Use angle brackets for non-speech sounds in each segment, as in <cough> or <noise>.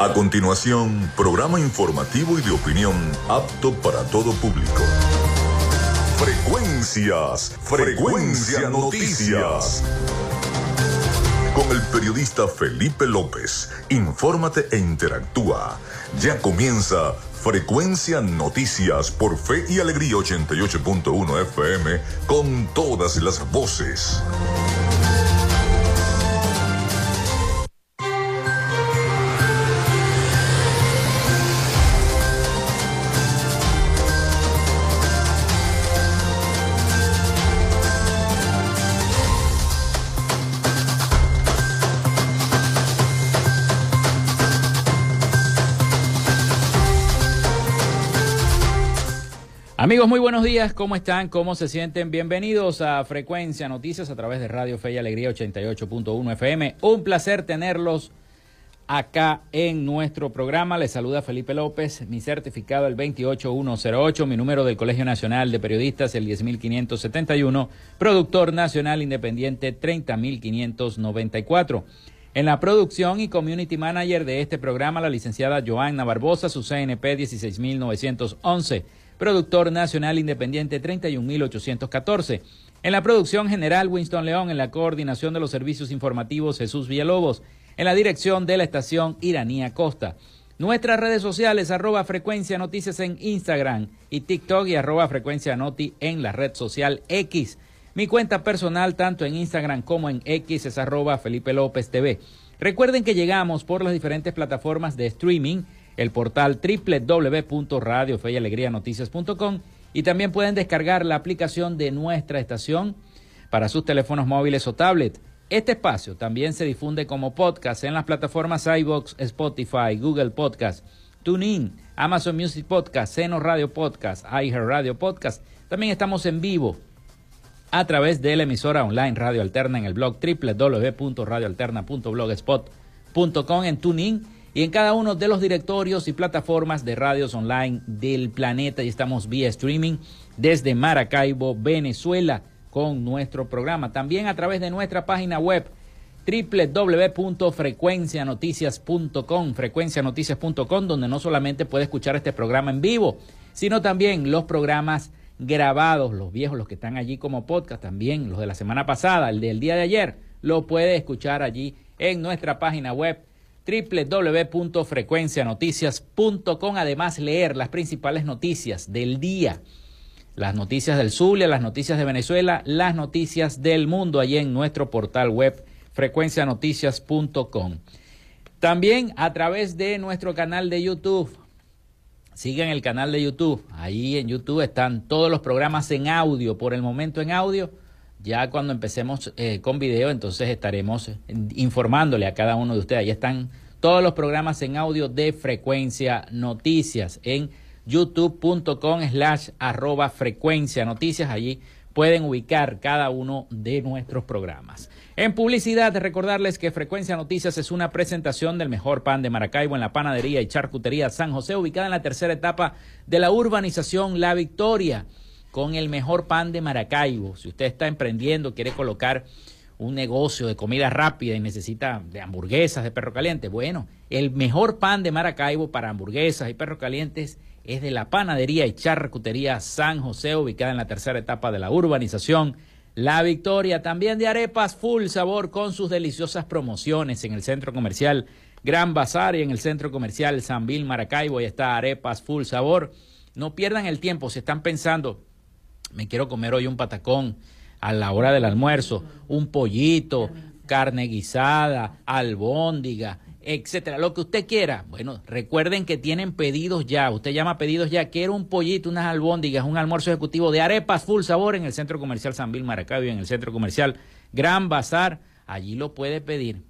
A continuación, programa informativo y de opinión apto para todo público. Frecuencias, Frecuencia Noticias. Con el periodista Felipe López, infórmate e interactúa. Ya comienza Frecuencia Noticias por Fe y Alegría 88.1 FM con todas las voces. Amigos, muy buenos días. ¿Cómo están? ¿Cómo se sienten? Bienvenidos a Frecuencia Noticias a través de Radio Fe y Alegría 88.1 FM. Un placer tenerlos acá en nuestro programa. Les saluda Felipe López, mi certificado el 28108, mi número del Colegio Nacional de Periodistas el 10571, productor nacional independiente 30594. En la producción y community manager de este programa, la licenciada Joanna Barbosa, su CNP 16911 productor nacional independiente 31814. En la producción general Winston León, en la coordinación de los servicios informativos Jesús Villalobos, en la dirección de la estación Iranía Costa. Nuestras redes sociales, arroba frecuencia noticias en Instagram y TikTok y arroba frecuencia noti en la red social X. Mi cuenta personal, tanto en Instagram como en X, es arroba Felipe López TV. Recuerden que llegamos por las diferentes plataformas de streaming el portal www.radiofeyalegrianoticias.com y también pueden descargar la aplicación de nuestra estación para sus teléfonos móviles o tablet. Este espacio también se difunde como podcast en las plataformas iBox, Spotify, Google Podcast, TuneIn, Amazon Music Podcast, Seno Radio Podcast, iHeart Radio Podcast. También estamos en vivo a través de la emisora online Radio Alterna en el blog www.radioalterna.blogspot.com en TuneIn y en cada uno de los directorios y plataformas de radios online del planeta. Y estamos vía streaming desde Maracaibo, Venezuela, con nuestro programa. También a través de nuestra página web www.frecuencianoticias.com, frecuencianoticias.com, donde no solamente puede escuchar este programa en vivo, sino también los programas grabados, los viejos, los que están allí como podcast, también los de la semana pasada, el del día de ayer, lo puede escuchar allí en nuestra página web www.frecuencianoticias.com. Además, leer las principales noticias del día. Las noticias del Zulia, las noticias de Venezuela, las noticias del mundo allí en nuestro portal web frecuencianoticias.com. También a través de nuestro canal de YouTube. Sigan el canal de YouTube. Ahí en YouTube están todos los programas en audio, por el momento en audio ya cuando empecemos eh, con video, entonces estaremos informándole a cada uno de ustedes. Ahí están todos los programas en audio de Frecuencia Noticias en youtube.com slash arroba frecuencia noticias. Allí pueden ubicar cada uno de nuestros programas. En publicidad, recordarles que Frecuencia Noticias es una presentación del mejor pan de Maracaibo en la panadería y charcutería San José, ubicada en la tercera etapa de la urbanización La Victoria con el mejor pan de Maracaibo. Si usted está emprendiendo, quiere colocar un negocio de comida rápida y necesita de hamburguesas, de perro caliente, bueno, el mejor pan de Maracaibo para hamburguesas y perros calientes es de la panadería y charcutería San José, ubicada en la tercera etapa de la urbanización. La Victoria, también de arepas full sabor con sus deliciosas promociones en el centro comercial Gran Bazar y en el centro comercial San Vil Maracaibo. Ahí está arepas full sabor. No pierdan el tiempo si están pensando me quiero comer hoy un patacón a la hora del almuerzo, un pollito, carne guisada, albóndiga, etcétera, lo que usted quiera. Bueno, recuerden que tienen pedidos ya. Usted llama pedidos ya. Quiero un pollito, unas albóndigas, un almuerzo ejecutivo de arepas full sabor en el Centro Comercial San Vil Maracaibo, en el Centro Comercial Gran Bazar. Allí lo puede pedir.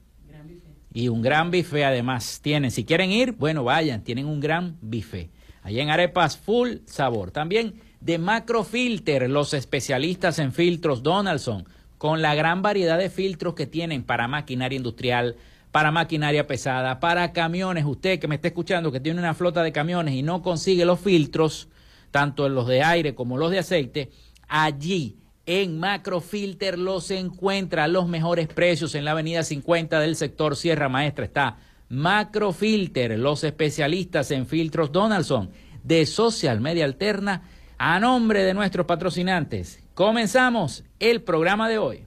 Y un gran bife además tienen. Si quieren ir, bueno, vayan, tienen un gran bife. Allí en arepas full sabor. También de Macrofilter, los especialistas en filtros Donaldson, con la gran variedad de filtros que tienen para maquinaria industrial, para maquinaria pesada, para camiones. Usted que me está escuchando, que tiene una flota de camiones y no consigue los filtros, tanto los de aire como los de aceite, allí en Macrofilter los encuentra a los mejores precios en la avenida 50 del sector Sierra Maestra. Está Macrofilter, los especialistas en filtros Donaldson de Social Media Alterna, a nombre de nuestros patrocinantes. Comenzamos el programa de hoy.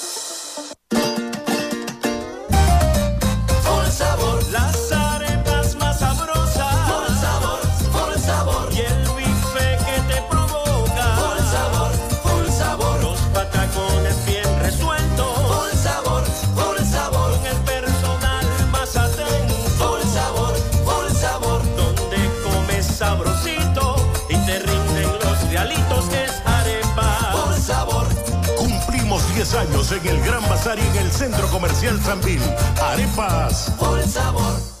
Años en el Gran Bazar y en el Centro Comercial Sambil. Arepas. Por sabor.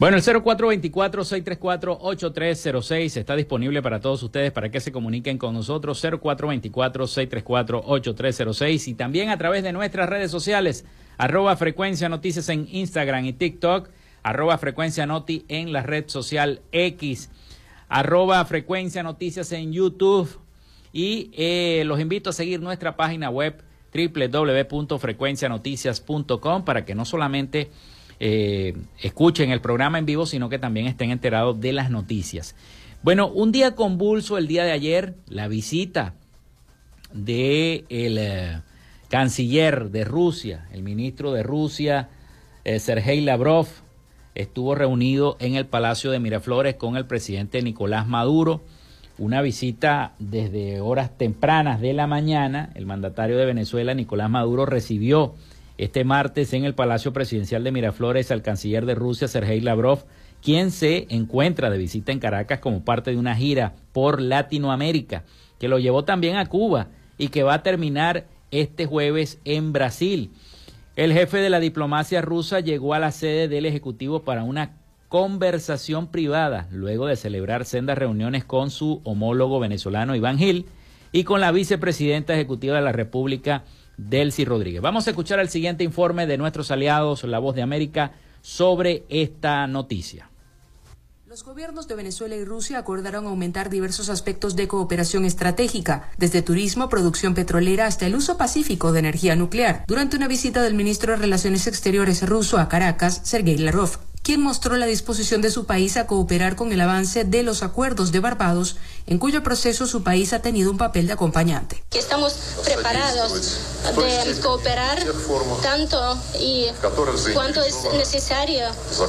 Bueno, el 0424-634-8306 está disponible para todos ustedes para que se comuniquen con nosotros. 0424-634-8306 y también a través de nuestras redes sociales, arroba frecuencia noticias en Instagram y TikTok, arroba frecuencia noti en la red social X, arroba frecuencia noticias en YouTube y eh, los invito a seguir nuestra página web www.frecuencianoticias.com para que no solamente eh, escuchen el programa en vivo, sino que también estén enterados de las noticias. Bueno, un día convulso el día de ayer, la visita de el eh, canciller de Rusia, el ministro de Rusia, eh, Sergei Lavrov, estuvo reunido en el Palacio de Miraflores con el presidente Nicolás Maduro. Una visita desde horas tempranas de la mañana. El mandatario de Venezuela, Nicolás Maduro, recibió este martes en el Palacio Presidencial de Miraflores al canciller de Rusia, Sergei Lavrov, quien se encuentra de visita en Caracas como parte de una gira por Latinoamérica, que lo llevó también a Cuba y que va a terminar este jueves en Brasil. El jefe de la diplomacia rusa llegó a la sede del Ejecutivo para una conversación privada, luego de celebrar sendas reuniones con su homólogo venezolano Iván Gil y con la vicepresidenta ejecutiva de la República, Delcy Rodríguez. Vamos a escuchar el siguiente informe de nuestros aliados, La Voz de América, sobre esta noticia. Los gobiernos de Venezuela y Rusia acordaron aumentar diversos aspectos de cooperación estratégica, desde turismo, producción petrolera hasta el uso pacífico de energía nuclear, durante una visita del ministro de Relaciones Exteriores ruso a Caracas, Sergei Lavrov quien mostró la disposición de su país a cooperar con el avance de los acuerdos de Barbados, en cuyo proceso su país ha tenido un papel de acompañante. Estamos preparados de cooperar tanto y cuanto es necesario ah,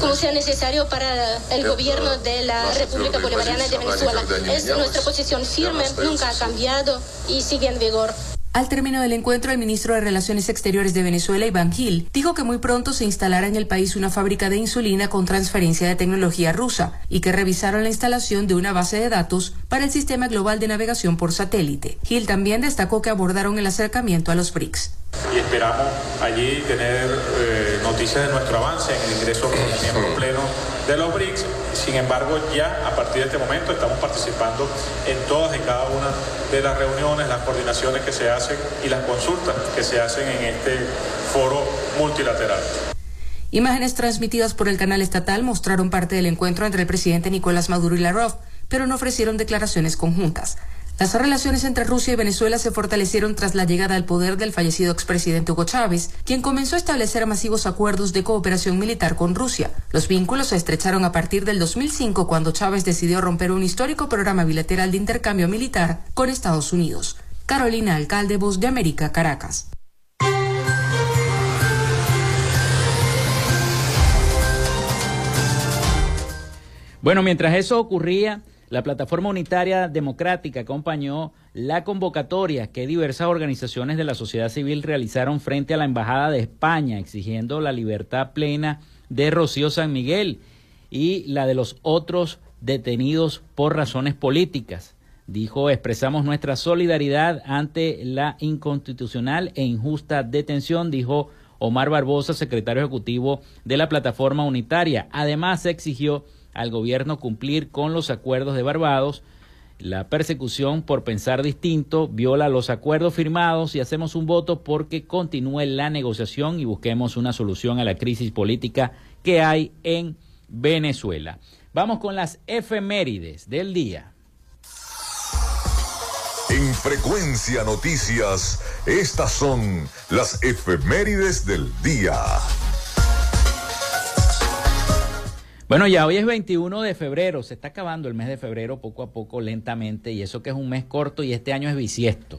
como sea necesario para el gobierno de la República Bolivariana de Venezuela. Es nuestra posición firme, nunca ha cambiado y sigue en vigor. Al término del encuentro, el ministro de Relaciones Exteriores de Venezuela, Iván Gil, dijo que muy pronto se instalará en el país una fábrica de insulina con transferencia de tecnología rusa y que revisaron la instalación de una base de datos para el sistema global de navegación por satélite. Gil también destacó que abordaron el acercamiento a los BRICS. Y esperamos allí tener eh, noticias de nuestro avance en el ingreso como miembro pleno de los BRICS. Sin embargo, ya a partir de este momento estamos participando en todas y cada una de las reuniones, las coordinaciones que se hacen y las consultas que se hacen en este foro multilateral. Imágenes transmitidas por el canal estatal mostraron parte del encuentro entre el presidente Nicolás Maduro y Lavrov, pero no ofrecieron declaraciones conjuntas. Las relaciones entre Rusia y Venezuela se fortalecieron tras la llegada al poder del fallecido expresidente Hugo Chávez, quien comenzó a establecer masivos acuerdos de cooperación militar con Rusia. Los vínculos se estrecharon a partir del 2005 cuando Chávez decidió romper un histórico programa bilateral de intercambio militar con Estados Unidos. Carolina Alcalde, Voz de América, Caracas. Bueno, mientras eso ocurría, la Plataforma Unitaria Democrática acompañó la convocatoria que diversas organizaciones de la sociedad civil realizaron frente a la Embajada de España, exigiendo la libertad plena de Rocío San Miguel y la de los otros detenidos por razones políticas. Dijo, expresamos nuestra solidaridad ante la inconstitucional e injusta detención, dijo Omar Barbosa, secretario ejecutivo de la Plataforma Unitaria. Además, exigió al gobierno cumplir con los acuerdos de Barbados. La persecución por pensar distinto viola los acuerdos firmados y hacemos un voto porque continúe la negociación y busquemos una solución a la crisis política que hay en Venezuela. Vamos con las efemérides del día. En frecuencia noticias, estas son las efemérides del día. Bueno, ya hoy es 21 de febrero, se está acabando el mes de febrero poco a poco, lentamente, y eso que es un mes corto y este año es bisiesto.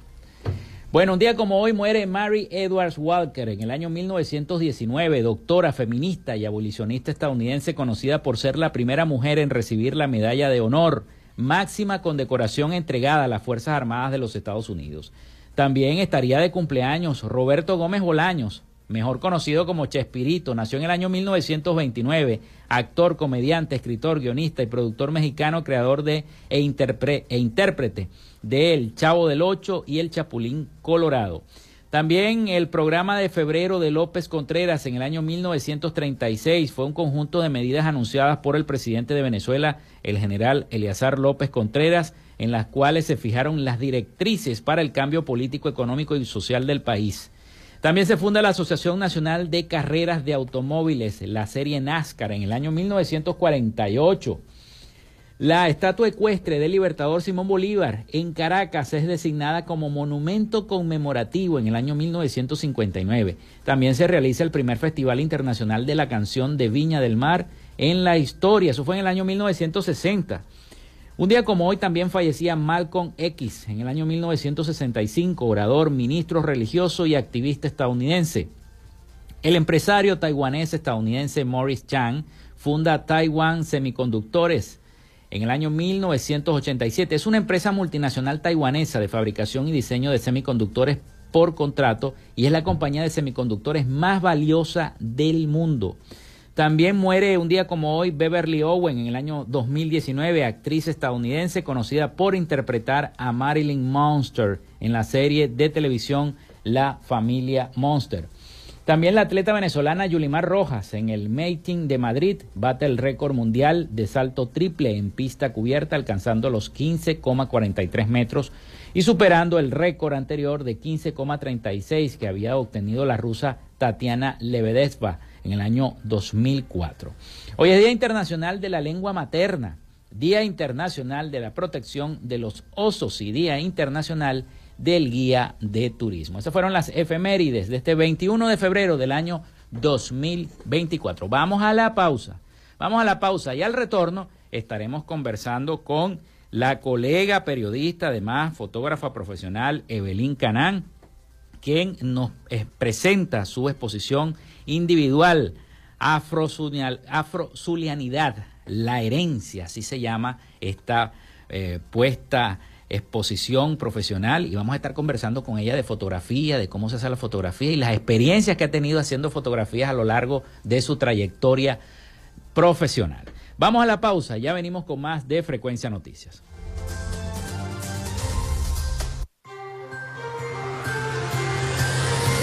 Bueno, un día como hoy muere Mary Edwards Walker en el año 1919, doctora feminista y abolicionista estadounidense conocida por ser la primera mujer en recibir la medalla de honor, máxima condecoración entregada a las Fuerzas Armadas de los Estados Unidos. También estaría de cumpleaños Roberto Gómez Bolaños, mejor conocido como Chespirito, nació en el año 1929, actor, comediante, escritor, guionista y productor mexicano, creador de e, e intérprete de El Chavo del Ocho y El Chapulín Colorado. También el programa de febrero de López Contreras en el año 1936 fue un conjunto de medidas anunciadas por el presidente de Venezuela, el general Eleazar López Contreras, en las cuales se fijaron las directrices para el cambio político, económico y social del país. También se funda la Asociación Nacional de Carreras de Automóviles, la serie NASCAR, en el año 1948. La estatua ecuestre del libertador Simón Bolívar en Caracas es designada como monumento conmemorativo en el año 1959. También se realiza el primer Festival Internacional de la Canción de Viña del Mar en la historia. Eso fue en el año 1960. Un día como hoy también fallecía Malcolm X en el año 1965, orador, ministro religioso y activista estadounidense. El empresario taiwanés estadounidense Morris Chang funda Taiwan Semiconductores en el año 1987. Es una empresa multinacional taiwanesa de fabricación y diseño de semiconductores por contrato y es la compañía de semiconductores más valiosa del mundo. También muere un día como hoy Beverly Owen en el año 2019, actriz estadounidense conocida por interpretar a Marilyn Monster en la serie de televisión La Familia Monster. También la atleta venezolana Yulimar Rojas en el Mating de Madrid bate el récord mundial de salto triple en pista cubierta alcanzando los 15,43 metros y superando el récord anterior de 15,36 que había obtenido la rusa Tatiana Lebedeva en el año 2004. Hoy es Día Internacional de la Lengua Materna, Día Internacional de la Protección de los Osos y Día Internacional del Guía de Turismo. Esas fueron las efemérides de este 21 de febrero del año 2024. Vamos a la pausa. Vamos a la pausa y al retorno estaremos conversando con la colega periodista, además fotógrafa profesional, Evelyn Canán, quien nos eh, presenta su exposición individual, Afrozulianidad, la herencia, así se llama esta eh, puesta exposición profesional y vamos a estar conversando con ella de fotografía, de cómo se hace la fotografía y las experiencias que ha tenido haciendo fotografías a lo largo de su trayectoria profesional. Vamos a la pausa, ya venimos con más de Frecuencia Noticias.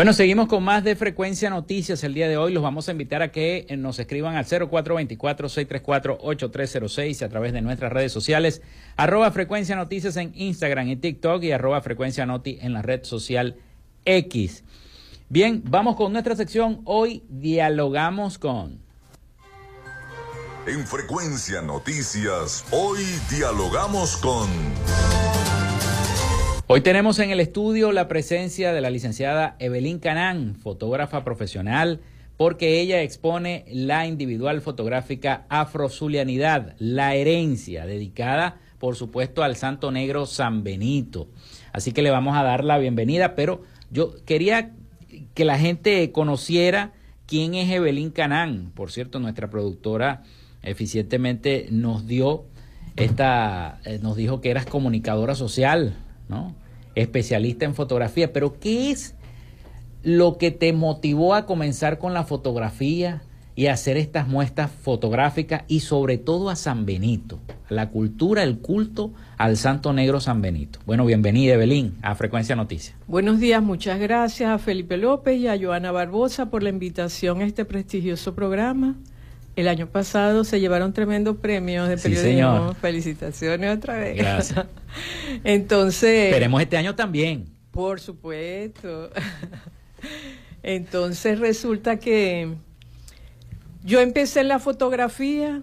Bueno, seguimos con más de Frecuencia Noticias el día de hoy. Los vamos a invitar a que eh, nos escriban al 0424-634-8306 a través de nuestras redes sociales, arroba Frecuencia Noticias en Instagram y TikTok y arroba Frecuencia Noti en la red social X. Bien, vamos con nuestra sección. Hoy dialogamos con... En Frecuencia Noticias, hoy dialogamos con... Hoy tenemos en el estudio la presencia de la licenciada Evelyn Canán, fotógrafa profesional, porque ella expone la individual fotográfica Afrozulianidad, la herencia, dedicada, por supuesto, al Santo Negro San Benito. Así que le vamos a dar la bienvenida, pero yo quería que la gente conociera quién es Evelyn Canán. Por cierto, nuestra productora eficientemente nos dio esta, eh, nos dijo que eras comunicadora social, ¿no? Especialista en fotografía, pero ¿qué es lo que te motivó a comenzar con la fotografía y hacer estas muestras fotográficas y sobre todo a San Benito, la cultura, el culto al Santo Negro San Benito? Bueno, bienvenida Evelyn a Frecuencia Noticias. Buenos días, muchas gracias a Felipe López y a Joana Barbosa por la invitación a este prestigioso programa. El año pasado se llevaron tremendos premios de periodismo. Felicitaciones otra vez. Gracias. <laughs> Entonces. Esperemos este año también. Por supuesto. <laughs> Entonces resulta que yo empecé en la fotografía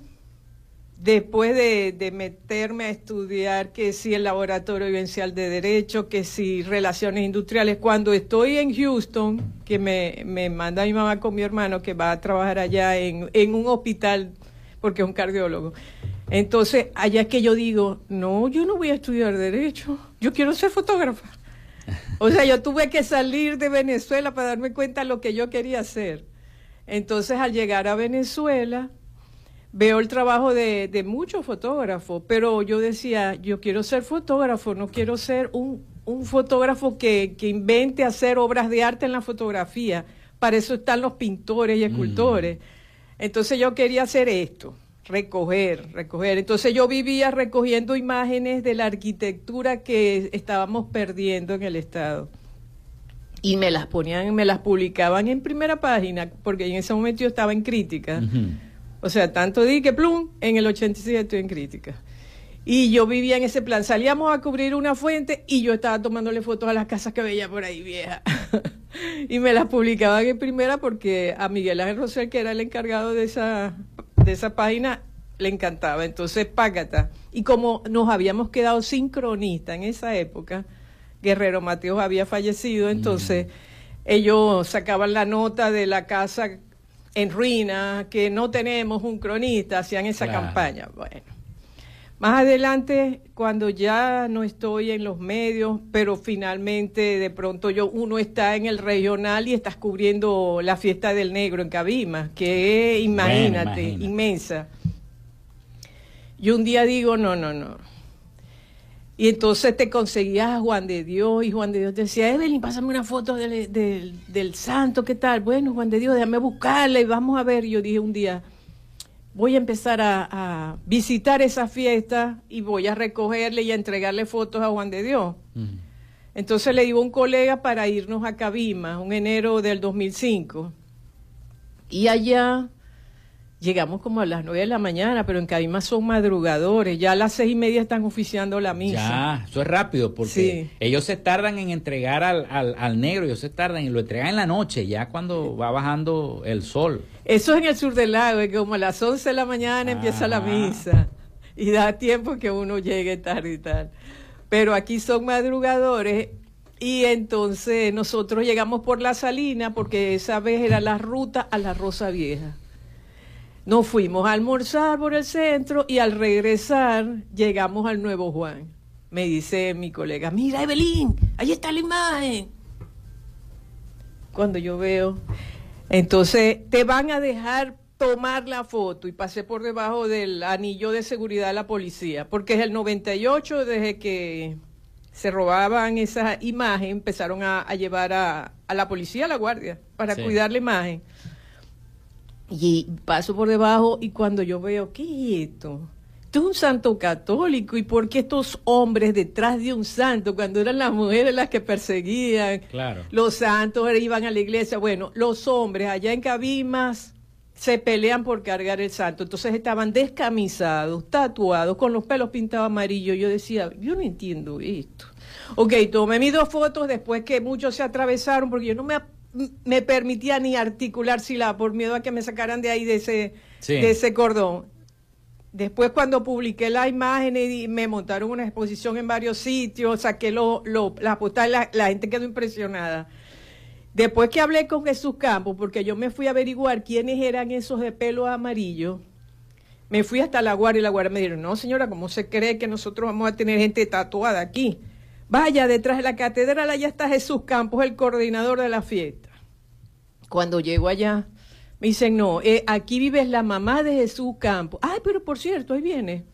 después de, meterme a estudiar que si el laboratorio vivencial de derecho, que si relaciones industriales, cuando estoy en Houston, que me, me manda mi mamá con mi hermano que va a trabajar allá en, en un hospital, porque es un cardiólogo. Entonces, allá es que yo digo, no, yo no voy a estudiar derecho, yo quiero ser fotógrafa. O sea, yo tuve que salir de Venezuela para darme cuenta de lo que yo quería hacer. Entonces, al llegar a Venezuela, veo el trabajo de, de, muchos fotógrafos, pero yo decía, yo quiero ser fotógrafo, no quiero ser un, un fotógrafo que, que, invente hacer obras de arte en la fotografía. Para eso están los pintores y mm. escultores. Entonces yo quería hacer esto, recoger, recoger. Entonces yo vivía recogiendo imágenes de la arquitectura que estábamos perdiendo en el Estado. Y me las ponían, me las publicaban en primera página, porque en ese momento yo estaba en crítica. O sea, tanto di que plum, en el 87 estoy en crítica. Y yo vivía en ese plan. Salíamos a cubrir una fuente y yo estaba tomándole fotos a las casas que veía por ahí viejas. <laughs> y me las publicaban en primera porque a Miguel Ángel Rosel, que era el encargado de esa, de esa página, le encantaba. Entonces, págata. Y como nos habíamos quedado sincronistas en esa época, Guerrero Mateos había fallecido, entonces mm. ellos sacaban la nota de la casa en ruina, que no tenemos un cronista, hacían esa campaña. Bueno, más adelante, cuando ya no estoy en los medios, pero finalmente de pronto yo uno está en el regional y estás cubriendo la fiesta del negro en Cabima, que es, imagínate, inmensa. Y un día digo, no, no, no. Y entonces te conseguías a Juan de Dios y Juan de Dios te decía, Evelyn, pásame una foto del, del, santo, ¿qué tal? Bueno, Juan de Dios, déjame buscarle, vamos a ver. Yo dije un día, voy a empezar a, visitar esa fiesta y voy a recogerle y a entregarle fotos a Juan de Dios. Entonces le digo a un colega para irnos a Cabima, un enero del 2005. Y allá Llegamos como a las nueve de la mañana, pero en Cabima son madrugadores. Ya a las seis y media están oficiando la misa. Ya, eso es rápido, porque ellos se tardan en entregar al, al, negro, ellos se tardan y lo entregan en la noche, ya cuando va bajando el sol. Eso es en el sur del lago, es que como a las once de la mañana empieza la ah. misa. Y da tiempo que uno llegue tarde y tal. Pero aquí son madrugadores y entonces nosotros llegamos por la salina, porque esa vez era la ruta a la Rosa Vieja. Nos fuimos a almorzar por el centro y al regresar llegamos al Nuevo Juan. Me dice mi colega, mira Evelyn, ahí está la imagen. Cuando yo veo, entonces te van a dejar tomar la foto y pasé por debajo del anillo de seguridad de la policía, porque es el 98 desde que se robaban esa imagen, empezaron a, llevar a, la policía, a la guardia, para cuidar la imagen. Y paso por debajo y cuando yo veo, ¿qué es esto? Esto es un santo católico. ¿Y por qué estos hombres detrás de un santo, cuando eran las mujeres las que perseguían? Claro. Los santos iban a la iglesia. Bueno, los hombres allá en Cabimas se pelean por cargar el santo. Entonces estaban descamisados, tatuados, con los pelos pintados amarillos. Yo decía, yo no entiendo esto. Ok, tomé mis dos fotos después que muchos se atravesaron porque yo no me me permitía ni articular sílaba por miedo a que me sacaran de ahí de ese, de ese cordón. Después cuando publiqué la imagen y me montaron una exposición en varios sitios, saqué lo, lo, la postal, la, la, gente quedó impresionada. Después que hablé con Jesús Campos, porque yo me fui a averiguar quiénes eran esos de pelo amarillo, me fui hasta la guardia y la guardia me dijeron, no señora, ¿cómo se cree que nosotros vamos a tener gente tatuada aquí? Vaya, detrás de la catedral allá está Jesús Campos, el coordinador de la fiesta. Cuando llego allá, me dicen, no, eh, aquí vive la mamá de Jesús Campos. Ay, pero por cierto, ahí viene.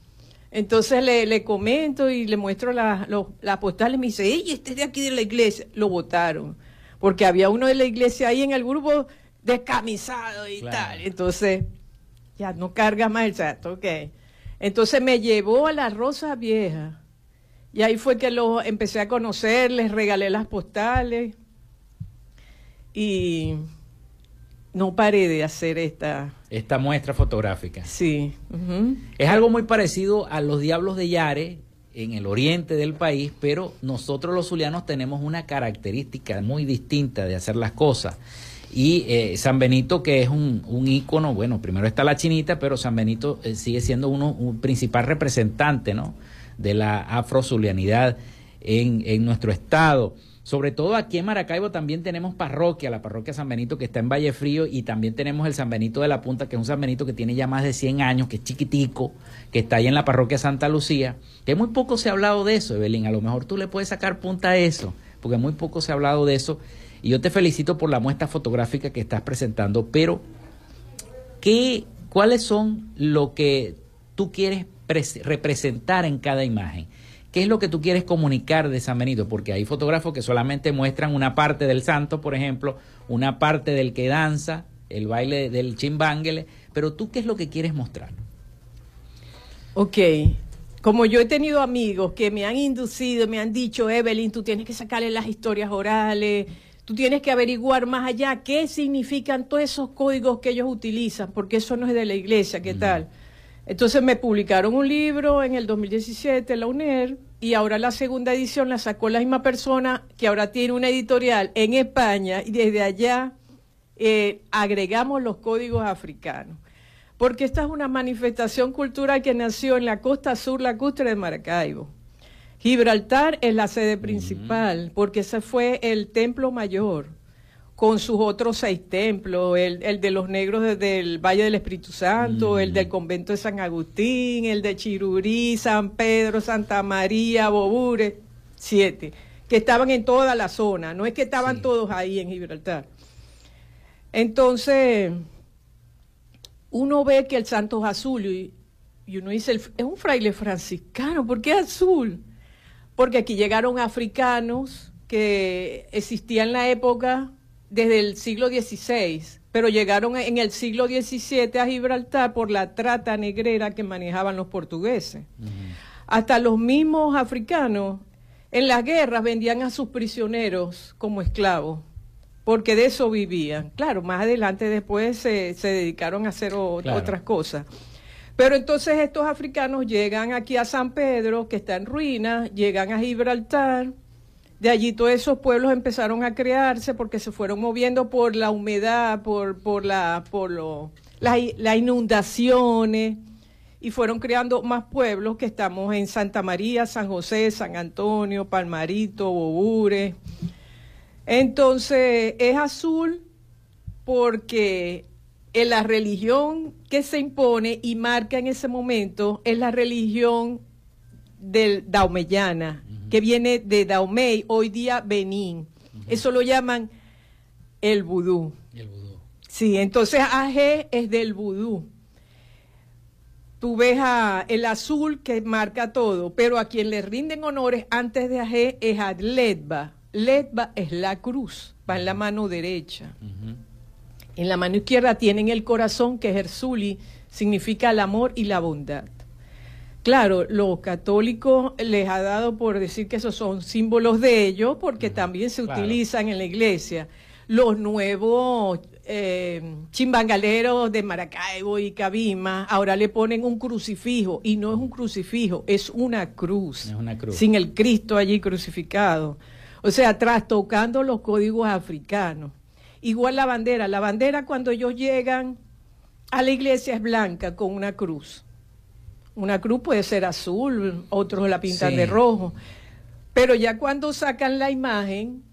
Entonces le, le comento y le muestro la, la postal y me dice, ella este es de aquí de la iglesia. Lo votaron, porque había uno de la iglesia ahí en el grupo descamisado y tal. Entonces, ya no carga más el santo, ok. Entonces me llevó a la Rosa Vieja y ahí fue que lo empecé a conocer, les regalé las postales y no paré de hacer esta... Esta muestra fotográfica. Sí. Es algo muy parecido a los Diablos de Yare en el oriente del país, pero nosotros los zulianos tenemos una característica muy distinta de hacer las cosas. Y eh, San Benito, que es un, un, ícono, bueno, primero está la chinita, pero San Benito eh, sigue siendo uno, un principal representante, ¿no? de la afrozulianidad en, en nuestro estado. Sobre todo aquí en Maracaibo también tenemos parroquia, la parroquia San Benito que está en Valle Frío y también tenemos el San Benito de la Punta, que es un San Benito que tiene ya más de 100 años, que es chiquitico, que está ahí en la parroquia Santa Lucía, que muy poco se ha hablado de eso, Evelyn, a lo mejor tú le puedes sacar punta a eso, porque muy poco se ha hablado de eso y yo te felicito por la muestra fotográfica que estás presentando, pero ¿qué, ¿cuáles son lo que tú quieres representar en cada imagen. ¿Qué es lo que tú quieres comunicar de San Benito? Porque hay fotógrafos que solamente muestran una parte del santo, por ejemplo, una parte del que danza, el baile del chimbánguele, pero tú qué es lo que quieres mostrar? Ok, como yo he tenido amigos que me han inducido, me han dicho, Evelyn, tú tienes que sacarle las historias orales, tú tienes que averiguar más allá qué significan todos esos códigos que ellos utilizan, porque eso no es de la iglesia, ¿qué tal? Entonces me publicaron un libro en el 2017, la UNER, y ahora la segunda edición la sacó la misma persona que ahora tiene una editorial en España y desde allá eh, agregamos los códigos africanos. Porque esta es una manifestación cultural que nació en la costa sur lacustre de Maracaibo. Gibraltar es la sede principal, porque ese fue el templo mayor con sus otros seis templos, el, de los negros desde el Valle del Espíritu Santo, el del mm. convento de San Agustín, el de Chirurí, San Pedro, Santa María, Bobure, siete, que estaban en toda la zona, no es que estaban todos ahí en Gibraltar. Entonces, uno ve que el Santo Azul y uno dice, es un fraile franciscano, ¿por qué azul? Porque aquí llegaron africanos que existían en la época desde el siglo XVI, pero llegaron en el siglo XVII a Gibraltar por la trata negrera que manejaban los portugueses. Hasta los mismos africanos en las guerras vendían a sus prisioneros como esclavos, porque de eso vivían. Claro, más adelante después se, dedicaron a hacer otras cosas. Pero entonces estos africanos llegan aquí a San Pedro, que está en ruinas, llegan a Gibraltar, de allí todos esos pueblos empezaron a crearse porque se fueron moviendo por la humedad, por, por, la, por las inundaciones y fueron creando más pueblos que estamos en Santa María, San José, San Antonio, Palmarito, Bobure. Entonces es azul porque en la religión que se impone y marca en ese momento es la religión del daumeyana, que viene de Daumey, hoy día Benín. Eso lo llaman el vudú. El vudú. Sí, entonces AG es del vudú tú ves a el azul que marca todo, pero a quien le rinden honores antes de AG es a Ledba. Ledba es la cruz, va en la mano derecha. En la mano izquierda tienen el corazón, que es Erzuli, significa el amor y la bondad. Claro, los católicos les ha dado por decir que esos son símbolos de ellos, porque también se utilizan en la iglesia. Los nuevos eh, chimbangaleros de Maracaibo y Cabima ahora le ponen un crucifijo y no es un crucifijo, es una cruz, es una cruz. sin el Cristo allí crucificado. O sea, trastocando los códigos africanos. Igual la bandera, la bandera cuando ellos llegan a la iglesia es blanca con una cruz. Una cruz puede ser azul, otros la pintan de rojo. Pero ya cuando sacan la imagen,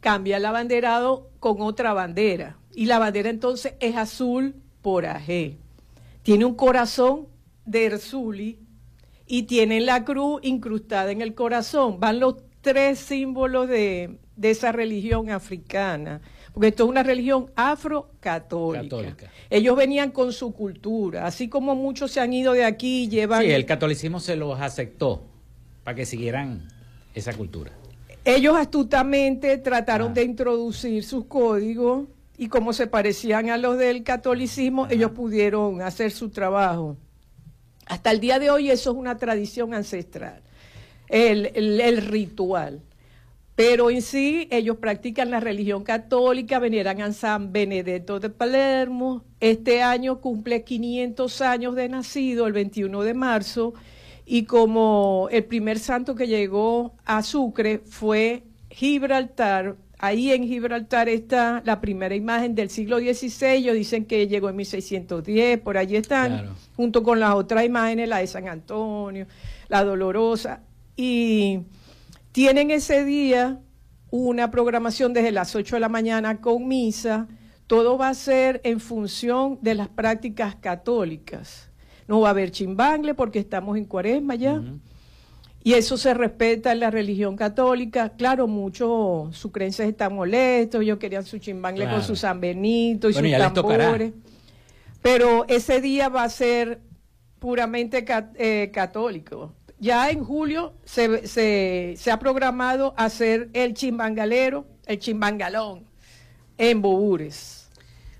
cambia el abanderado con otra bandera. Y la bandera entonces es azul por AG. Tiene un corazón de Erzuli y tiene la cruz incrustada en el corazón. Van los tres símbolos de, esa religión africana. Porque esto es una religión afrocatólica. Ellos venían con su cultura, así como muchos se han ido de aquí y llevan... Sí, el catolicismo se los aceptó para que siguieran esa cultura. Ellos astutamente trataron de introducir sus códigos y como se parecían a los del catolicismo, ellos pudieron hacer su trabajo. Hasta el día de hoy eso es una tradición ancestral, el, el, ritual. Pero en sí ellos practican la religión católica, veneran a San Benedetto de Palermo. Este año cumple 500 años de nacido, el 21 de marzo, y como el primer santo que llegó a Sucre fue Gibraltar, ahí en Gibraltar está la primera imagen del siglo XVI, ellos dicen que llegó en 1610, por allí están, junto con las otras imágenes, la de San Antonio, la Dolorosa, y tienen ese día una programación desde las 8 de la mañana con misa, todo va a ser en función de las prácticas católicas. No va a haber chimbangle porque estamos en cuaresma ya. Y eso se respeta en la religión católica. Claro, muchos sucrenses están molestos, ellos querían su chimbangle con su San Benito y sus tambores. Pero ese día va a ser puramente eh, católico. Ya en julio se, se, ha programado hacer el chimbangalero, el chimbangalón, en Bobures.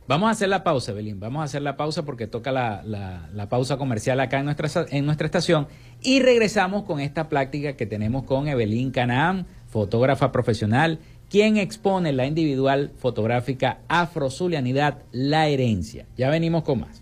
Vamos a hacer la pausa, Belín. Vamos a hacer la pausa porque toca la, la, pausa comercial acá en nuestra, en nuestra estación. Y regresamos con esta práctica que tenemos con Evelyn Canaán, fotógrafa profesional, quien expone la individual fotográfica Afrozulianidad, la herencia. Ya venimos con más.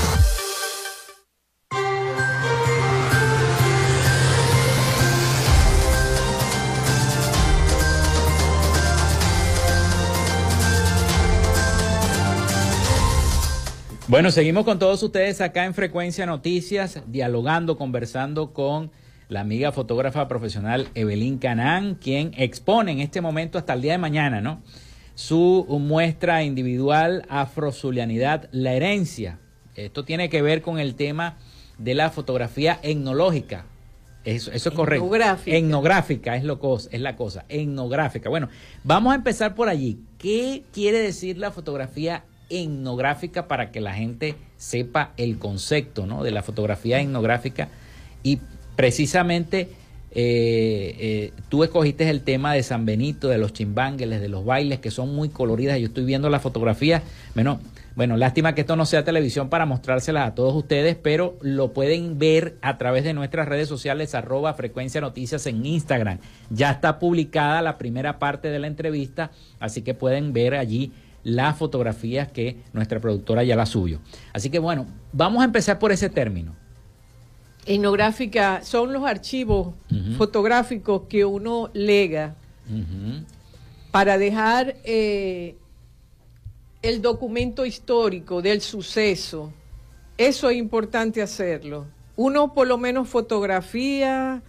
Bueno, seguimos con todos ustedes acá en Frecuencia Noticias, dialogando, conversando con la amiga fotógrafa profesional Evelyn Canán, quien expone en este momento hasta el día de mañana, ¿no? Su muestra individual Afrozulianidad, la herencia. Esto tiene que ver con el tema de la fotografía etnológica. Eso, eso es correcto. Etnográfica. Etnográfica es, lo, es la cosa. Etnográfica. Bueno, vamos a empezar por allí. ¿Qué quiere decir la fotografía etnográfica para que la gente sepa el concepto ¿no? de la fotografía etnográfica y precisamente eh, eh, tú escogiste el tema de San Benito, de los chimbángueles, de los bailes que son muy coloridas. Yo estoy viendo la fotografía. Bueno, bueno, lástima que esto no sea televisión para mostrárselas a todos ustedes, pero lo pueden ver a través de nuestras redes sociales, arroba frecuencia noticias en Instagram. Ya está publicada la primera parte de la entrevista, así que pueden ver allí las fotografías que nuestra productora ya la subió. Así que bueno, vamos a empezar por ese término. Etnográfica son los archivos fotográficos que uno lega para dejar eh, el documento histórico del suceso. Eso es importante hacerlo. Uno por lo menos fotografía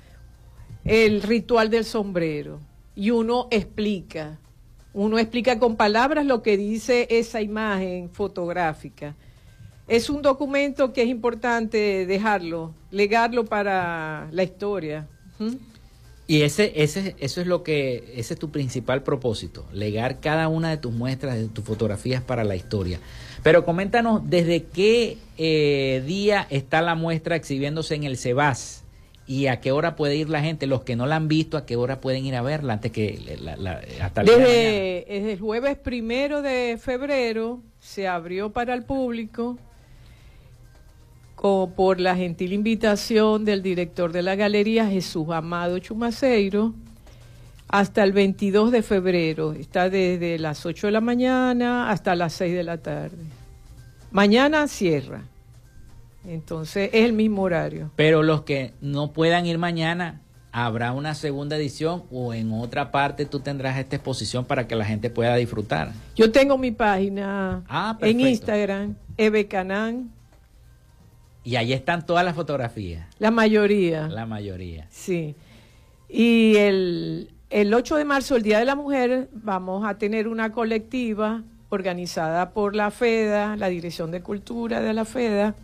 el ritual del sombrero y uno explica uno explica con palabras lo que dice esa imagen fotográfica. Es un documento que es importante dejarlo, legarlo para la historia. Y ese, ese, eso es lo que, ese es tu principal propósito, legar cada una de tus muestras, de tus fotografías para la historia. Pero coméntanos desde qué eh, día está la muestra exhibiéndose en el CEBAS y a qué hora puede ir la gente, los que no la han visto, a qué hora pueden ir a verla antes que la, hasta el desde, desde el jueves primero de febrero se abrió para el público por la gentil invitación del director de la galería Jesús Amado Chumaceiro hasta el 22 de febrero. Está desde las 8 de la mañana hasta las 6 de la tarde. Mañana cierra. Entonces es el mismo horario. Pero los que no puedan ir mañana, habrá una segunda edición o en otra parte tú tendrás esta exposición para que la gente pueda disfrutar. Yo tengo mi página ah, en Instagram, Ebecanán. Y ahí están todas las fotografías. La mayoría. La mayoría. Sí. Y el, el 8 de marzo, el Día de la Mujer, vamos a tener una colectiva organizada por la FEDA, la Dirección de Cultura de la FEDA,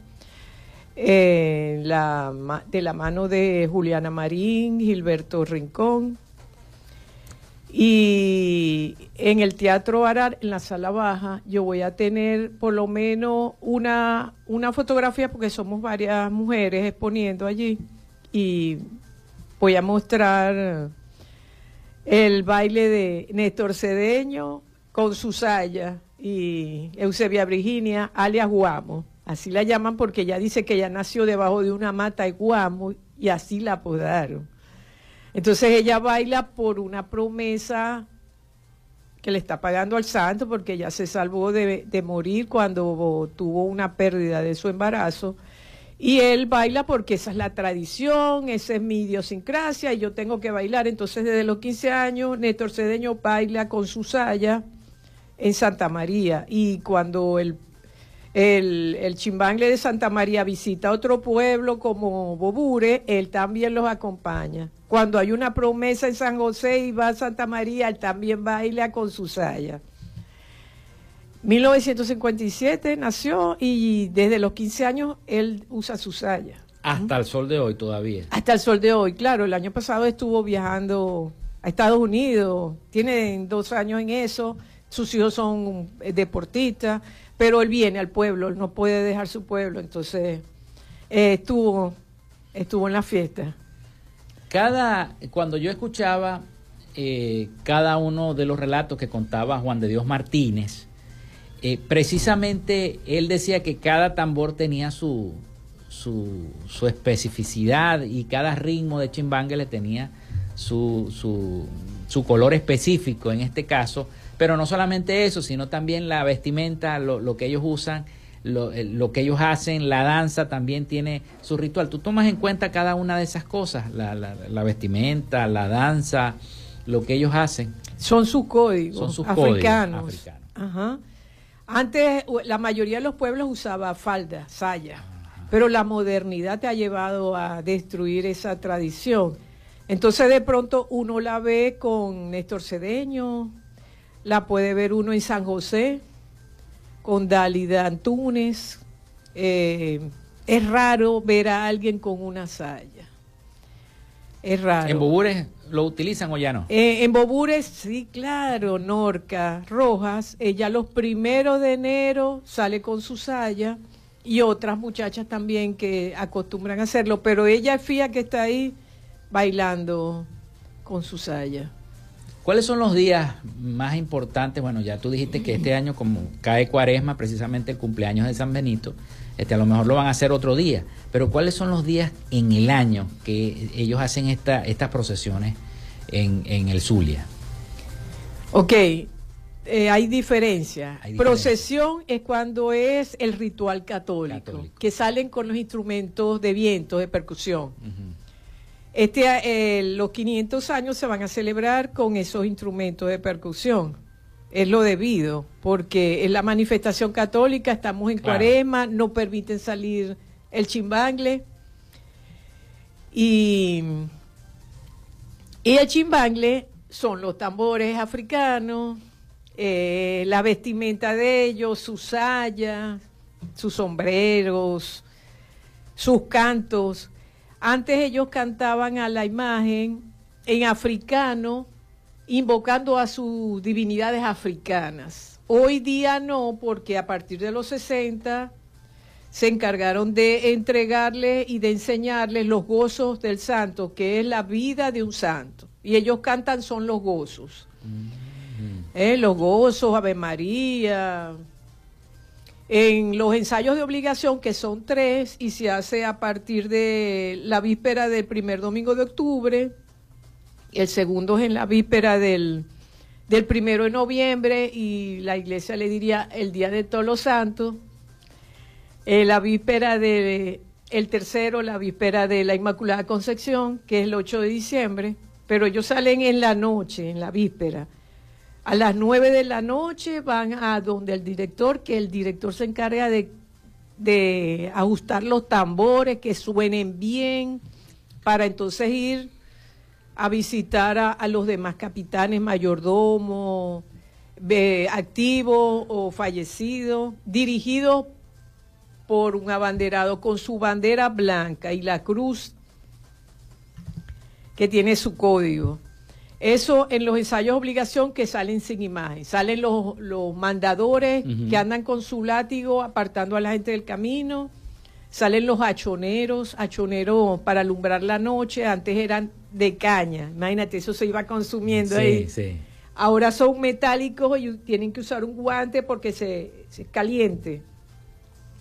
eh, la, de la mano de Juliana Marín, Gilberto Rincón. Y en el Teatro Arar, en la sala baja, yo voy a tener por lo menos una, una fotografía, porque somos varias mujeres exponiendo allí, y voy a mostrar el baile de Néstor Cedeño con Susaya y Eusebia Virginia, alias Guamo. Así la llaman porque ella dice que ella nació debajo de una mata de guamo y así la apodaron. Entonces ella baila por una promesa que le está pagando al santo porque ella se salvó de, morir cuando tuvo una pérdida de su embarazo. Y él baila porque esa es la tradición, esa es mi idiosincrasia y yo tengo que bailar. Entonces desde los 15 años Néstor Cedeño baila con su saya en Santa María y cuando el el, el chimbangle de Santa María visita otro pueblo como Bobure, él también los acompaña. Cuando hay una promesa en San José y va a Santa María, él también baila con su saya. 1957 nació y desde los 15 años él usa su saya. Hasta el sol de hoy todavía. Hasta el sol de hoy, claro. El año pasado estuvo viajando a Estados Unidos, tiene dos años en eso, sus hijos son deportistas pero él viene al pueblo, él no puede dejar su pueblo, entonces eh, estuvo, estuvo en la fiesta. Cada, cuando yo escuchaba eh, cada uno de los relatos que contaba Juan de Dios Martínez, eh, precisamente él decía que cada tambor tenía su, su, su, especificidad y cada ritmo de chimbangue le tenía su, su, su color específico. En este caso, pero no solamente eso, sino también la vestimenta, lo, que ellos usan, lo, lo, que ellos hacen, la danza también tiene su ritual. Tú tomas en cuenta cada una de esas cosas, la, la, vestimenta, la danza, lo que ellos hacen. Son sus códigos Son sus africanos. Ajá. Antes la mayoría de los pueblos usaba falda, saya, pero la modernidad te ha llevado a destruir esa tradición. Entonces de pronto uno la ve con Néstor Cedeño, la puede ver uno en San José, con Dalida Antunes. Eh, es raro ver a alguien con una saya. Es raro. ¿En Bobures lo utilizan o ya no? Eh, en Bobures, sí, claro. Norca Rojas, ella los primeros de enero sale con su saya y otras muchachas también que acostumbran a hacerlo, pero ella es fía que está ahí bailando con su saya. ¿Cuáles son los días más importantes? Bueno, ya tú dijiste que este año, como cae cuaresma, precisamente el cumpleaños de San Benito, este, a lo mejor lo van a hacer otro día, pero ¿cuáles son los días en el año que ellos hacen esta, estas procesiones en, el Zulia? Ok, eh, hay, diferencia. Procesión es cuando es el ritual católico, que salen con los instrumentos de viento, de percusión. Este, eh, los 500 años se van a celebrar con esos instrumentos de percusión. Es lo debido, porque en la manifestación católica estamos en cuarema, no permiten salir el chimbangle. Y, y el chimbangle son los tambores africanos, eh, la vestimenta de ellos, sus sayas, sus sombreros, sus cantos. Antes ellos cantaban a la imagen en africano, invocando a sus divinidades africanas. Hoy día no, porque a partir de los 60 se encargaron de entregarles y de enseñarles los gozos del santo, que es la vida de un santo. Y ellos cantan son los gozos. Mm-hmm. Eh, los gozos, Ave María, en los ensayos de obligación, que son tres, y se hace a partir de la víspera del primer domingo de octubre, el segundo es en la víspera del, del primero de noviembre, y la iglesia le diría el día de todos los santos, eh, la víspera de el tercero, la víspera de la Inmaculada Concepción, que es el 8 de diciembre, pero ellos salen en la noche, en la víspera. A las nueve de la noche van a donde el director, que el director se encarga de, ajustar los tambores, que suenen bien, para entonces ir a visitar a, los demás capitanes, mayordomos, activos o fallecidos, dirigidos por un abanderado con su bandera blanca y la cruz que tiene su código. Eso en los ensayos de obligación que salen sin imagen. Salen los, mandadores que andan con su látigo apartando a la gente del camino. Salen los hachoneros, hachoneros para alumbrar la noche. Antes eran de caña. Imagínate, eso se iba consumiendo ahí. Ahora son metálicos y tienen que usar un guante porque se, se es caliente.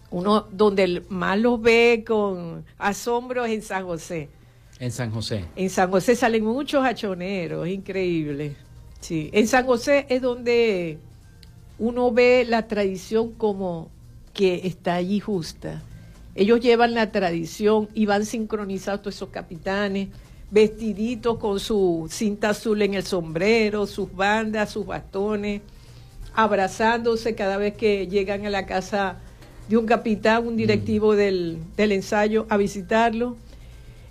Uno donde más los ve con asombro es en San José. En San José. En San José salen muchos hachoneros, increíble. Sí, en San José es donde uno ve la tradición como que está allí justa. Ellos llevan la tradición y van sincronizados todos esos capitanes, vestiditos con su cinta azul en el sombrero, sus bandas, sus bastones, abrazándose cada vez que llegan a la casa de un capitán, un directivo mm. del, del ensayo, a visitarlo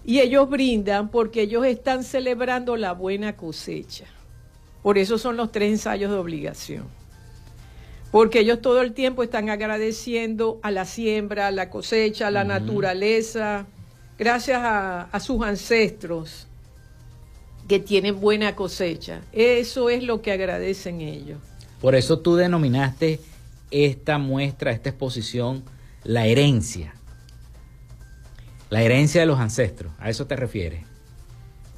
y ellos brindan porque ellos están celebrando la buena cosecha. Por eso son los tres ensayos de obligación. Porque ellos todo el tiempo están agradeciendo a la siembra, a la cosecha, a la naturaleza, gracias a, sus ancestros que tienen buena cosecha. Eso es lo que agradecen ellos. Por eso tú denominaste esta muestra, esta exposición, la herencia. La herencia de los ancestros, ¿a eso te refieres?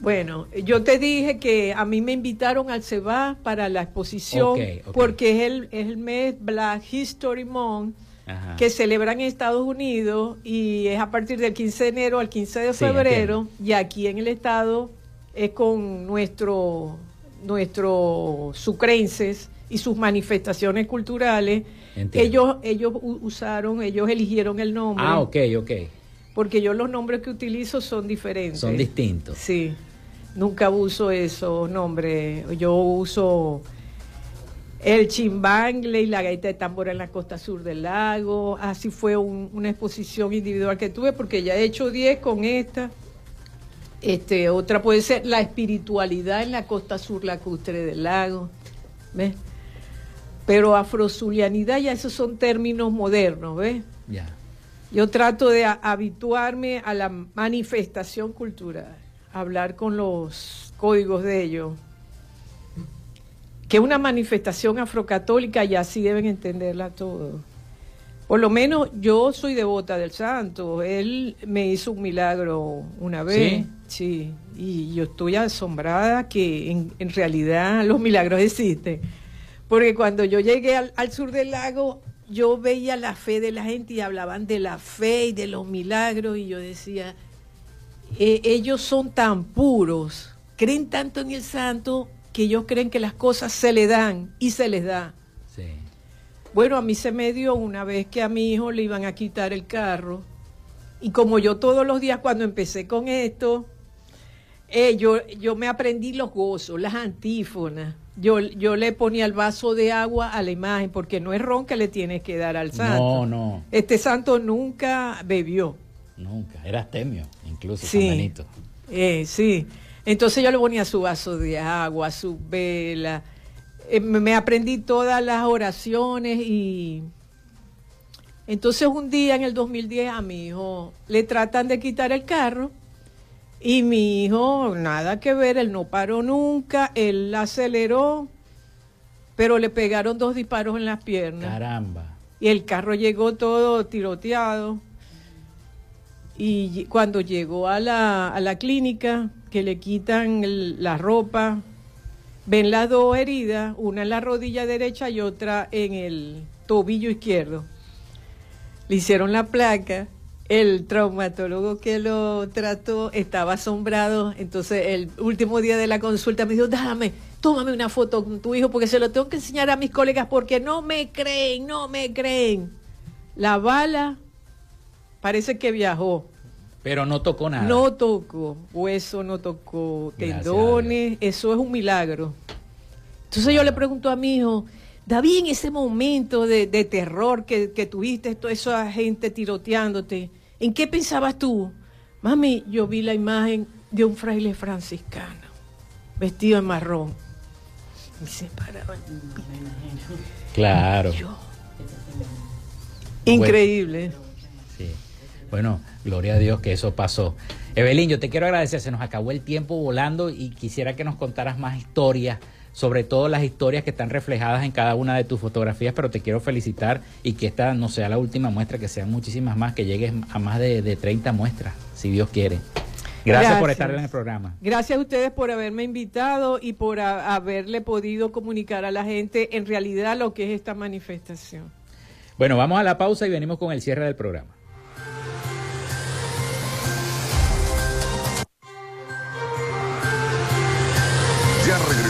Bueno, yo te dije que a mí me invitaron al CEBA para la exposición porque es el, el mes Black History Month que celebran en Estados Unidos y es a partir del 15 de enero al 15 de febrero y aquí en el estado es con nuestro nuestros sucrenses y sus manifestaciones culturales. Ellos ellos usaron, ellos eligieron el nombre. Ah, ok, ok porque yo los nombres que utilizo son diferentes. Son distintos. Sí, nunca uso esos nombres. Yo uso el chimbangle y la gaita de tambora en la costa sur del lago. Así fue una exposición individual que tuve porque ya he hecho 10 con esta. Este, otra puede ser la espiritualidad en la costa sur lacustre del lago. ¿Ves? Pero afrozulianidad ya esos son términos modernos, ¿ves? Ya. Yo trato de habituarme a la manifestación cultural, hablar con los códigos de ellos, que una manifestación afrocatólica y así deben entenderla todo. Por lo menos yo soy devota del santo. Él me hizo un milagro una vez. Sí. Y yo estoy asombrada que en, realidad <laughs> los milagros existen. Porque cuando yo llegué al sur del lago, yo veía la fe de la gente y hablaban de la fe y de los milagros y yo decía, eh, ellos son tan puros, creen tanto en el santo que ellos creen que las cosas se le dan y se les da. Bueno, a mí se me dio una vez que a mi hijo le iban a quitar el carro y como yo todos los días cuando empecé con esto, eh, yo, yo me aprendí los gozos, las antífonas yo, yo le ponía el vaso de agua a la imagen, porque no es ron que le tienes que dar al santo. No, no. Este santo nunca bebió. Nunca, era astemio, incluso sí, eh, sí. Entonces yo le ponía su vaso de agua, su vela. Eh, me aprendí todas las oraciones y... Entonces un día en el 2010 a mi hijo le tratan de quitar el carro y mi hijo, nada que ver, él no paró nunca, él aceleró, pero le pegaron dos disparos en las piernas. Caramba. Y el carro llegó todo tiroteado. Y cuando llegó a la, a la clínica, que le quitan la ropa, ven las dos heridas, una en la rodilla derecha y otra en el tobillo izquierdo. Le hicieron la placa el traumatólogo que lo trató estaba asombrado, entonces el último día de la consulta me dijo, dame, tómame una foto con tu hijo porque se lo tengo que enseñar a mis colegas porque no me creen, no me creen. La bala parece que viajó. Pero no tocó nada. No tocó hueso, no tocó tendones, eso es un milagro. Entonces yo le pregunto a mi hijo, David, en ese momento de, terror que, que tuviste, toda esa gente tiroteándote, ¿En qué pensabas tú? Mami, yo vi la imagen de un fraile franciscano. vestido en marrón. Y se paraba. Claro. Increíble. Sí. Bueno, gloria a Dios que eso pasó. Evelyn, yo te quiero agradecer, se nos acabó el tiempo volando y quisiera que nos contaras más historias, sobre todo las historias que están reflejadas en cada una de tus fotografías, pero te quiero felicitar y que esta no sea la última muestra, que sean muchísimas más, que llegues a más de, de 30 muestras, si Dios quiere. Gracias, por estar en el programa. Gracias a ustedes por haberme invitado y por haberle podido comunicar a la gente en realidad lo que es esta manifestación. Bueno, vamos a la pausa y venimos con el cierre del programa.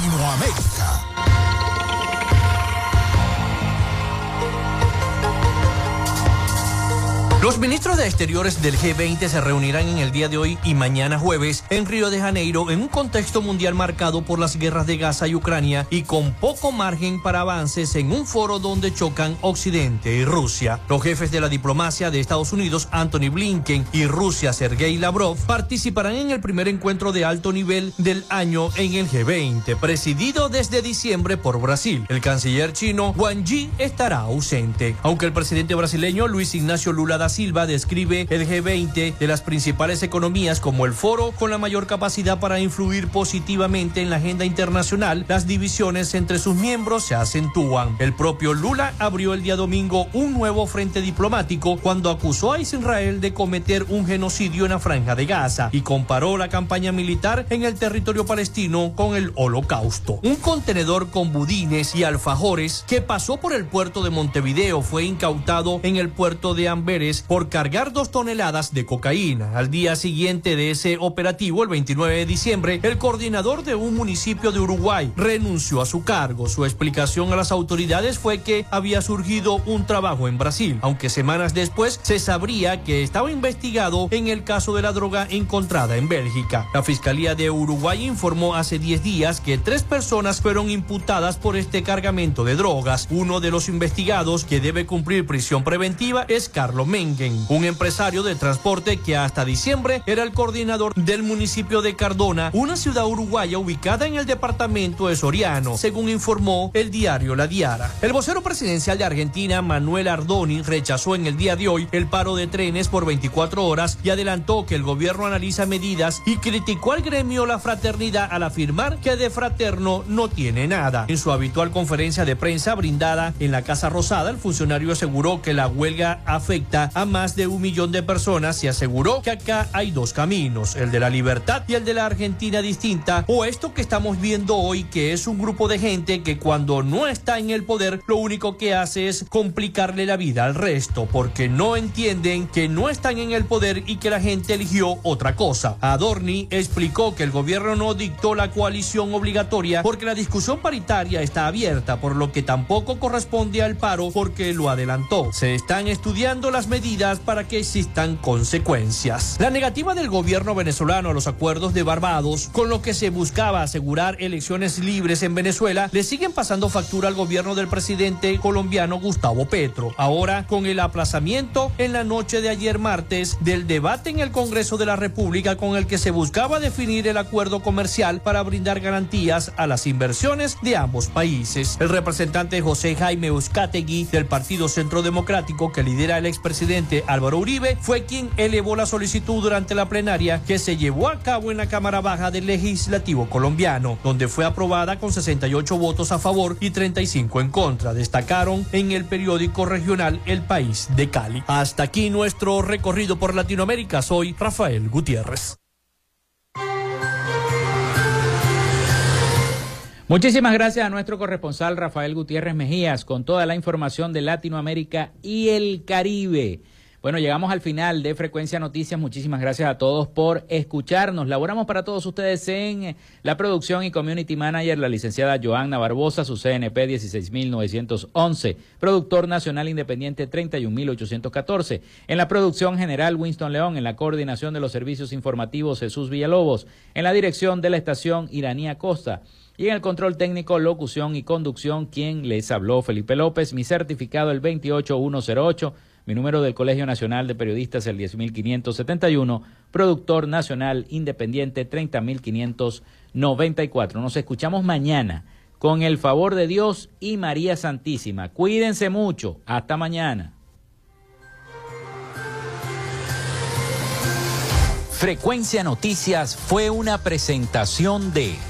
Latinoamérica. Los ministros de Exteriores del G20 se reunirán en el día de hoy y mañana jueves en Río de Janeiro en un contexto mundial marcado por las guerras de Gaza y Ucrania y con poco margen para avances en un foro donde chocan Occidente y Rusia. Los jefes de la diplomacia de Estados Unidos, Anthony Blinken, y Rusia, Sergei Lavrov, participarán en el primer encuentro de alto nivel del año en el G20, presidido desde diciembre por Brasil. El canciller chino Wang Yi estará ausente, aunque el presidente brasileño Luis Ignacio Lula da Silva describe el G20 de las principales economías como el foro con la mayor capacidad para influir positivamente en la agenda internacional. Las divisiones entre sus miembros se acentúan. El propio Lula abrió el día domingo un nuevo frente diplomático cuando acusó a Israel de cometer un genocidio en la franja de Gaza y comparó la campaña militar en el territorio palestino con el holocausto. Un contenedor con budines y alfajores que pasó por el puerto de Montevideo fue incautado en el puerto de Amberes por cargar dos toneladas de cocaína. Al día siguiente de ese operativo, el 29 de diciembre, el coordinador de un municipio de Uruguay renunció a su cargo. Su explicación a las autoridades fue que había surgido un trabajo en Brasil, aunque semanas después se sabría que estaba investigado en el caso de la droga encontrada en Bélgica. La Fiscalía de Uruguay informó hace 10 días que tres personas fueron imputadas por este cargamento de drogas. Uno de los investigados que debe cumplir prisión preventiva es Carlos Un empresario de transporte que hasta diciembre era el coordinador del municipio de Cardona, una ciudad uruguaya ubicada en el departamento de Soriano, según informó el diario La Diara. El vocero presidencial de Argentina, Manuel Ardoni, rechazó en el día de hoy el paro de trenes por 24 horas y adelantó que el gobierno analiza medidas y criticó al gremio La Fraternidad al afirmar que de fraterno no tiene nada. En su habitual conferencia de prensa brindada en la Casa Rosada, el funcionario aseguró que la huelga afecta a más de un millón de personas y aseguró que acá hay dos caminos, el de la libertad y el de la Argentina distinta, o esto que estamos viendo hoy, que es un grupo de gente que cuando no está en el poder, lo único que hace es complicarle la vida al resto, porque no entienden que no están en el poder y que la gente eligió otra cosa. Adorni explicó que el gobierno no dictó la coalición obligatoria porque la discusión paritaria está abierta, por lo que tampoco corresponde al paro porque lo adelantó. Se están estudiando las medidas para que existan consecuencias. La negativa del gobierno venezolano a los acuerdos de Barbados, con lo que se buscaba asegurar elecciones libres en Venezuela, le siguen pasando factura al gobierno del presidente colombiano Gustavo Petro. Ahora, con el aplazamiento en la noche de ayer martes del debate en el Congreso de la República con el que se buscaba definir el acuerdo comercial para brindar garantías a las inversiones de ambos países. El representante José Jaime Uzcategui del Partido Centro Democrático que lidera el expresidente Álvaro Uribe fue quien elevó la solicitud durante la plenaria que se llevó a cabo en la Cámara Baja del Legislativo colombiano, donde fue aprobada con 68 votos a favor y 35 en contra. Destacaron en el periódico regional El País de Cali. Hasta aquí nuestro recorrido por Latinoamérica. Soy Rafael Gutiérrez. Muchísimas gracias a nuestro corresponsal Rafael Gutiérrez Mejías con toda la información de Latinoamérica y el Caribe. Bueno, llegamos al final de Frecuencia Noticias. Muchísimas gracias a todos por escucharnos. Laboramos para todos ustedes en la producción y community manager, la licenciada Joanna Barbosa, su CNP 16911, productor nacional independiente 31814. En la producción general, Winston León, en la coordinación de los servicios informativos, Jesús Villalobos, en la dirección de la estación Iranía Costa. Y en el control técnico, locución y conducción, quien les habló, Felipe López, mi certificado el 28108 mi número del Colegio Nacional de Periodistas el 10571, productor nacional independiente 30594. Nos escuchamos mañana con el favor de Dios y María Santísima. Cuídense mucho. Hasta mañana. Frecuencia Noticias fue una presentación de